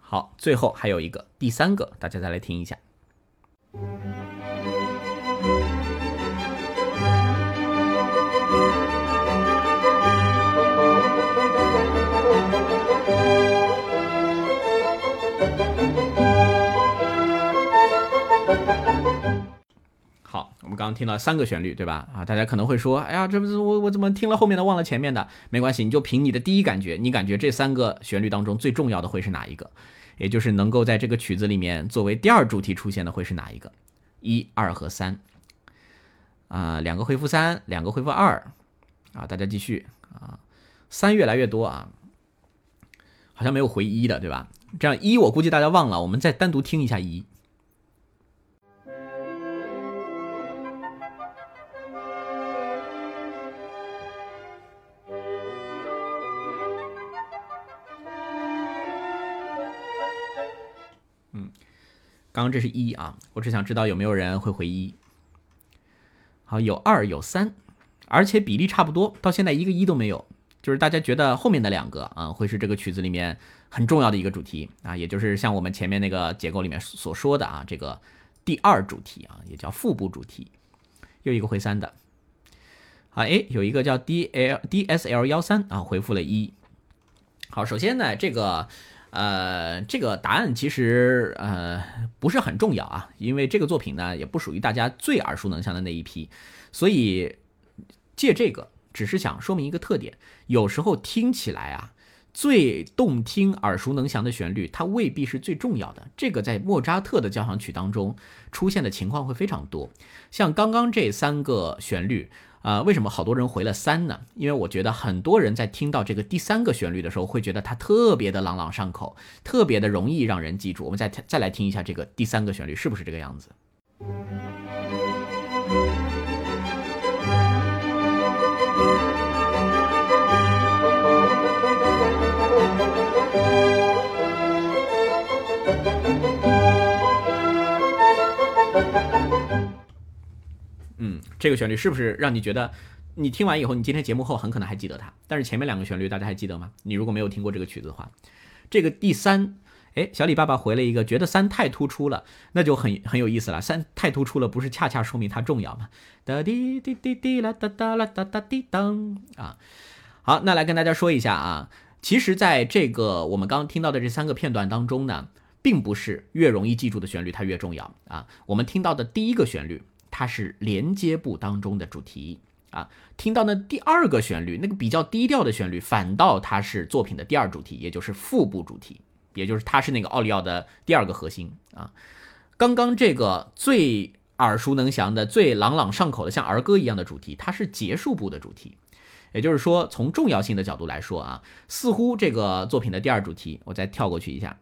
Speaker 1: 好，最后还有一个第三个，大家再来听一下。听到三个旋律，对吧？啊，大家可能会说，哎呀，这不是我我怎么听了后面的忘了前面的？没关系，你就凭你的第一感觉，你感觉这三个旋律当中最重要的会是哪一个？也就是能够在这个曲子里面作为第二主题出现的会是哪一个？一、二和三。啊，两个回复三，两个回复二。啊，大家继续啊，三越来越多啊，好像没有回一的，对吧？这样一我估计大家忘了，我们再单独听一下一。刚刚这是一啊，我只想知道有没有人会回一。好，有二有三，而且比例差不多，到现在一个一都没有。就是大家觉得后面的两个啊，会是这个曲子里面很重要的一个主题啊，也就是像我们前面那个结构里面所说的啊，这个第二主题啊，也叫腹部主题，又一个回三的。好，哎，有一个叫 D L D S L 幺三啊，回复了一。好，首先呢，这个呃，这个答案其实呃不是很重要啊，因为这个作品呢也不属于大家最耳熟能详的那一批，所以借这个。只是想说明一个特点，有时候听起来啊，最动听、耳熟能详的旋律，它未必是最重要的。这个在莫扎特的交响曲当中出现的情况会非常多。像刚刚这三个旋律，呃，为什么好多人回了三呢？因为我觉得很多人在听到这个第三个旋律的时候，会觉得它特别的朗朗上口，特别的容易让人记住。我们再再来听一下这个第三个旋律，是不是这个样子？嗯，这个旋律是不是让你觉得，你听完以后，你今天节目后很可能还记得它？但是前面两个旋律大家还记得吗？你如果没有听过这个曲子的话，这个第三，哎，小李爸爸回了一个，觉得三太突出了，那就很很有意思了。三太突出了，不是恰恰说明它重要吗？哒滴滴滴滴啦哒哒啦哒哒滴当啊。好，那来跟大家说一下啊，其实在这个我们刚刚听到的这三个片段当中呢，并不是越容易记住的旋律它越重要啊。我们听到的第一个旋律。它是连接部当中的主题啊，听到那第二个旋律，那个比较低调的旋律，反倒它是作品的第二主题，也就是副部主题，也就是它是那个奥利奥的第二个核心啊。刚刚这个最耳熟能详的、最朗朗上口的，像儿歌一样的主题，它是结束部的主题。也就是说，从重要性的角度来说啊，似乎这个作品的第二主题，我再跳过去一下，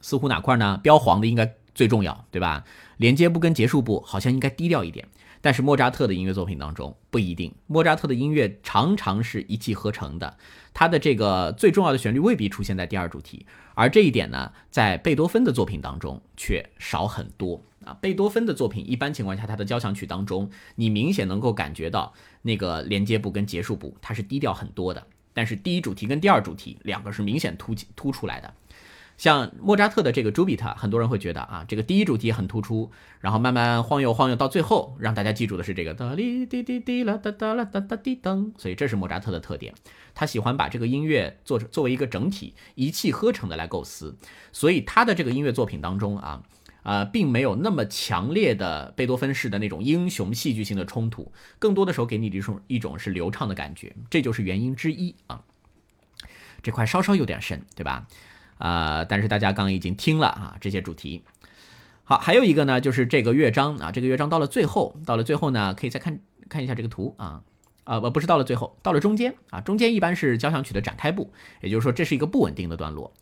Speaker 1: 似乎哪块呢？标黄的应该。最重要，对吧？连接部跟结束部好像应该低调一点，但是莫扎特的音乐作品当中不一定。莫扎特的音乐常常是一气呵成的，他的这个最重要的旋律未必出现在第二主题，而这一点呢，在贝多芬的作品当中却少很多啊。贝多芬的作品一般情况下，他的交响曲当中，你明显能够感觉到那个连接部跟结束部它是低调很多的，但是第一主题跟第二主题两个是明显突突出来的。像莫扎特的这个朱比塔，很多人会觉得啊，这个第一主题很突出，然后慢慢晃悠晃悠，到最后让大家记住的是这个哒哩滴滴滴啦哒哒啦哒哒滴噔，所以这是莫扎特的特点，他喜欢把这个音乐做作为一个整体，一气呵成的来构思，所以他的这个音乐作品当中啊，啊，并没有那么强烈的贝多芬式的那种英雄戏剧性的冲突，更多的时候给你一种一种是流畅的感觉，这就是原因之一啊。这块稍稍有点深，对吧？啊，但是大家刚刚已经听了啊，这些主题。好，还有一个呢，就是这个乐章啊，这个乐章到了最后，到了最后呢，可以再看看一下这个图啊，啊不不是到了最后，到了中间啊，中间一般是交响曲的展开部，也就是说这是一个不稳定的段落。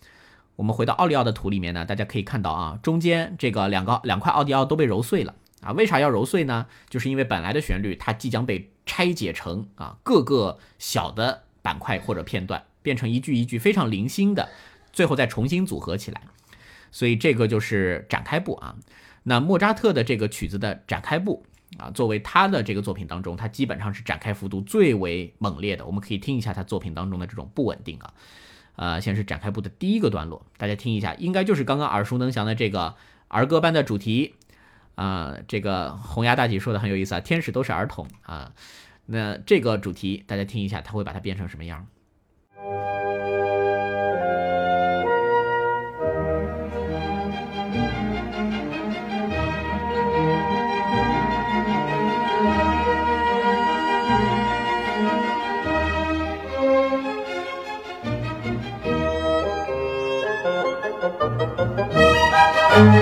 Speaker 1: 我们回到奥利奥的图里面呢，大家可以看到啊，中间这个两个两块奥迪奥都被揉碎了啊，为啥要揉碎呢？就是因为本来的旋律它即将被拆解成啊各个小的板块或者片段，变成一句一句非常零星的。最后再重新组合起来，所以这个就是展开部啊。那莫扎特的这个曲子的展开部啊，作为他的这个作品当中，他基本上是展开幅度最为猛烈的。我们可以听一下他作品当中的这种不稳定啊。呃，先是展开部的第一个段落，大家听一下，应该就是刚刚耳熟能详的这个儿歌般的主题啊。这个红牙大姐说的很有意思啊，天使都是儿童啊。那这个主题大家听一下，他会把它变成什么样？它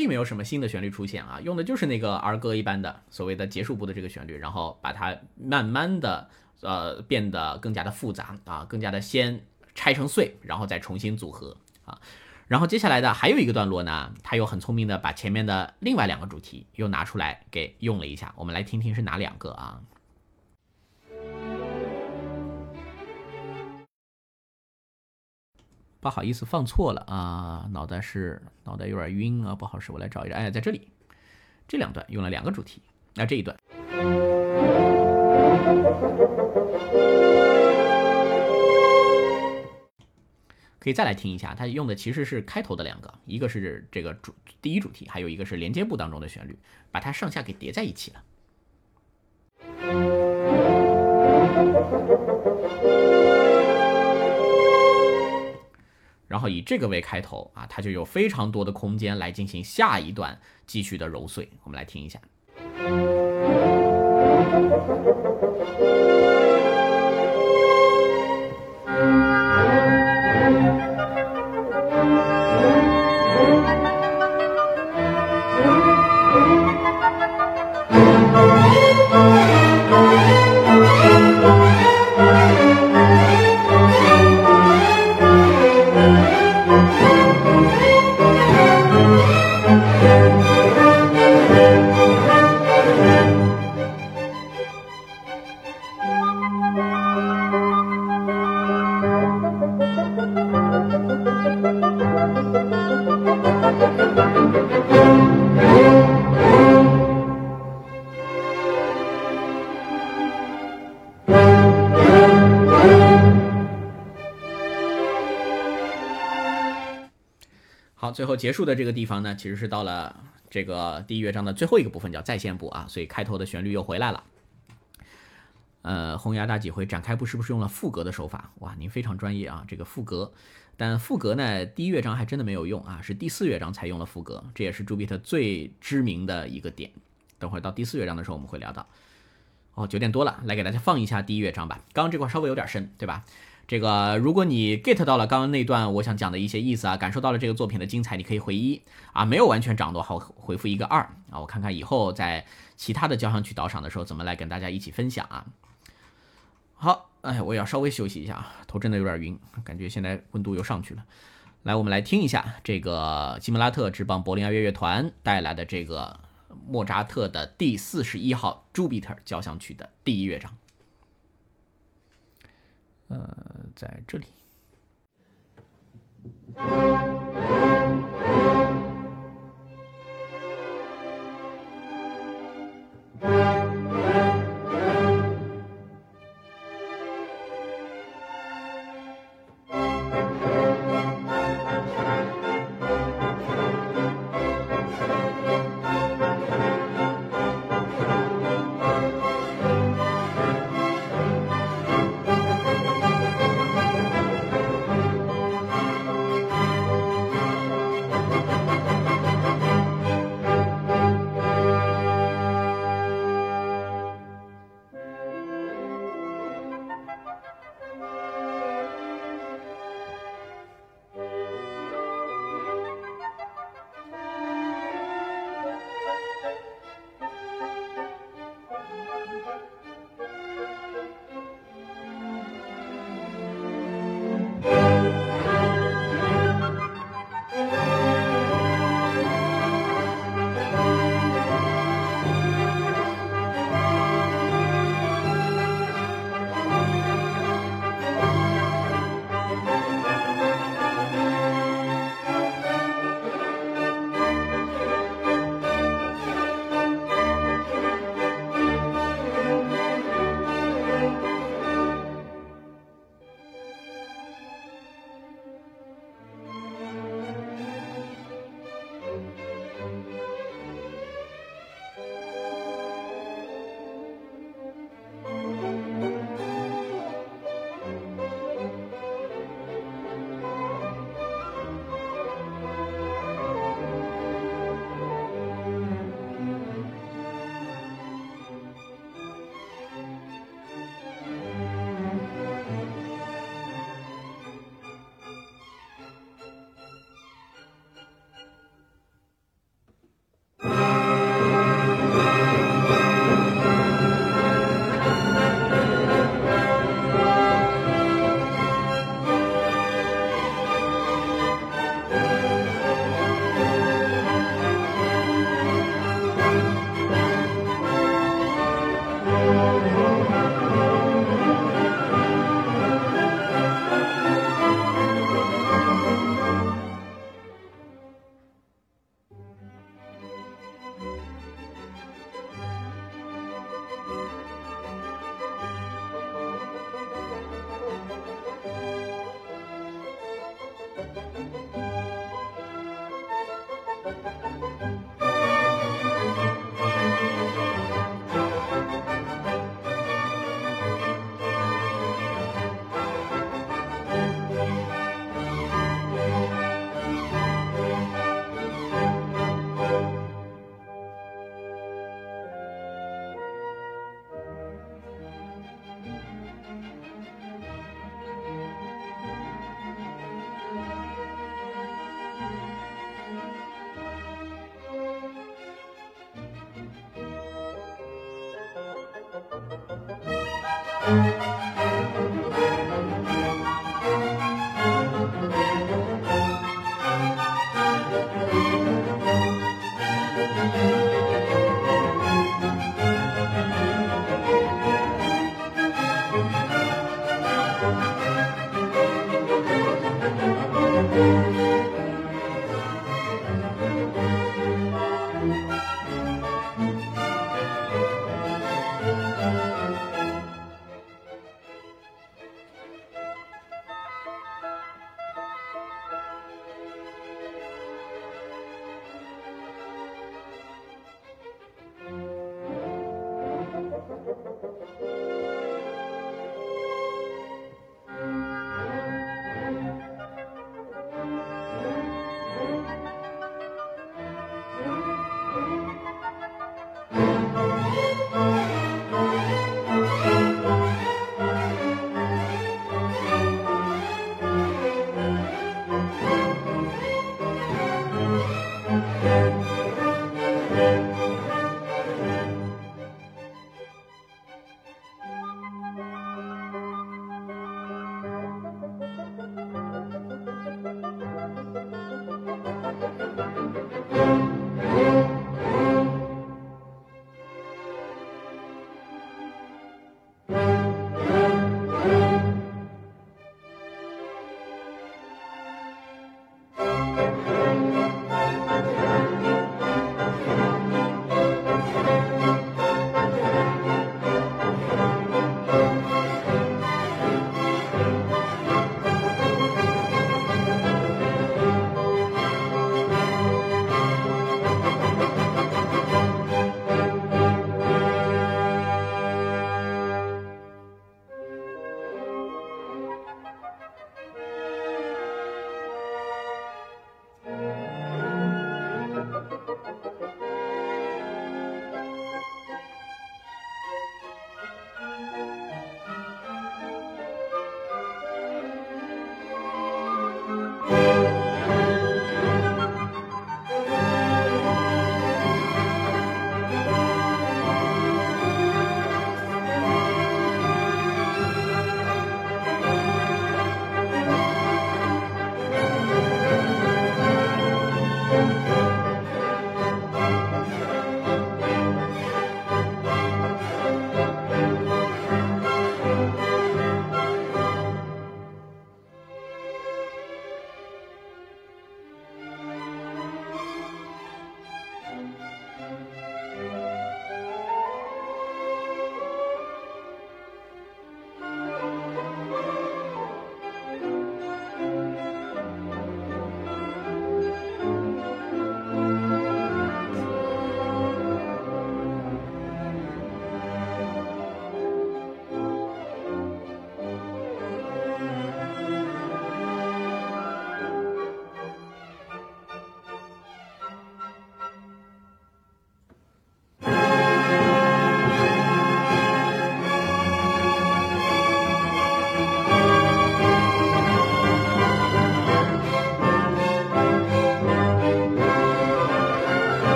Speaker 1: 并没有什么新的旋律出现啊，用的就是那个儿歌一般的所谓的结束部的这个旋律，然后把它慢慢的呃变得更加的复杂啊，更加的先拆成碎，然后再重新组合啊。然后接下来的还有一个段落呢，他又很聪明的把前面的另外两个主题又拿出来给用了一下，我们来听听是哪两个啊？不好意思，放错了啊，脑袋是脑袋有点晕啊，不好使，我来找一找，哎，在这里，这两段用了两个主题，那这一段。可以再来听一下，它用的其实是开头的两个，一个是这个主第一主题，还有一个是连接部当中的旋律，把它上下给叠在一起了。然后以这个为开头啊，它就有非常多的空间来进行下一段继续的揉碎。我们来听一下。最后结束的这个地方呢，其实是到了这个第一乐章的最后一个部分，叫再现部啊，所以开头的旋律又回来了。呃，红牙大几回展开部是不是用了副格的手法？哇，您非常专业啊，这个副格。但副格呢，第一乐章还真的没有用啊，是第四乐章才用了副格，这也是朱比特最知名的一个点。等会儿到第四乐章的时候，我们会聊到。哦，九点多了，来给大家放一下第一乐章吧。刚刚这块稍微有点深，对吧？这个，如果你 get 到了刚刚那段我想讲的一些意思啊，感受到了这个作品的精彩，你可以回一啊，没有完全掌握好，回复一个二啊，我看看以后在其他的交响曲导赏的时候怎么来跟大家一起分享啊。好，哎，我要稍微休息一下啊，头真的有点晕，感觉现在温度又上去了。来，我们来听一下这个基姆拉特之邦柏林爱乐乐团带来的这个莫扎特的第四十一号朱比特交响曲的第一乐章。呃，在这里。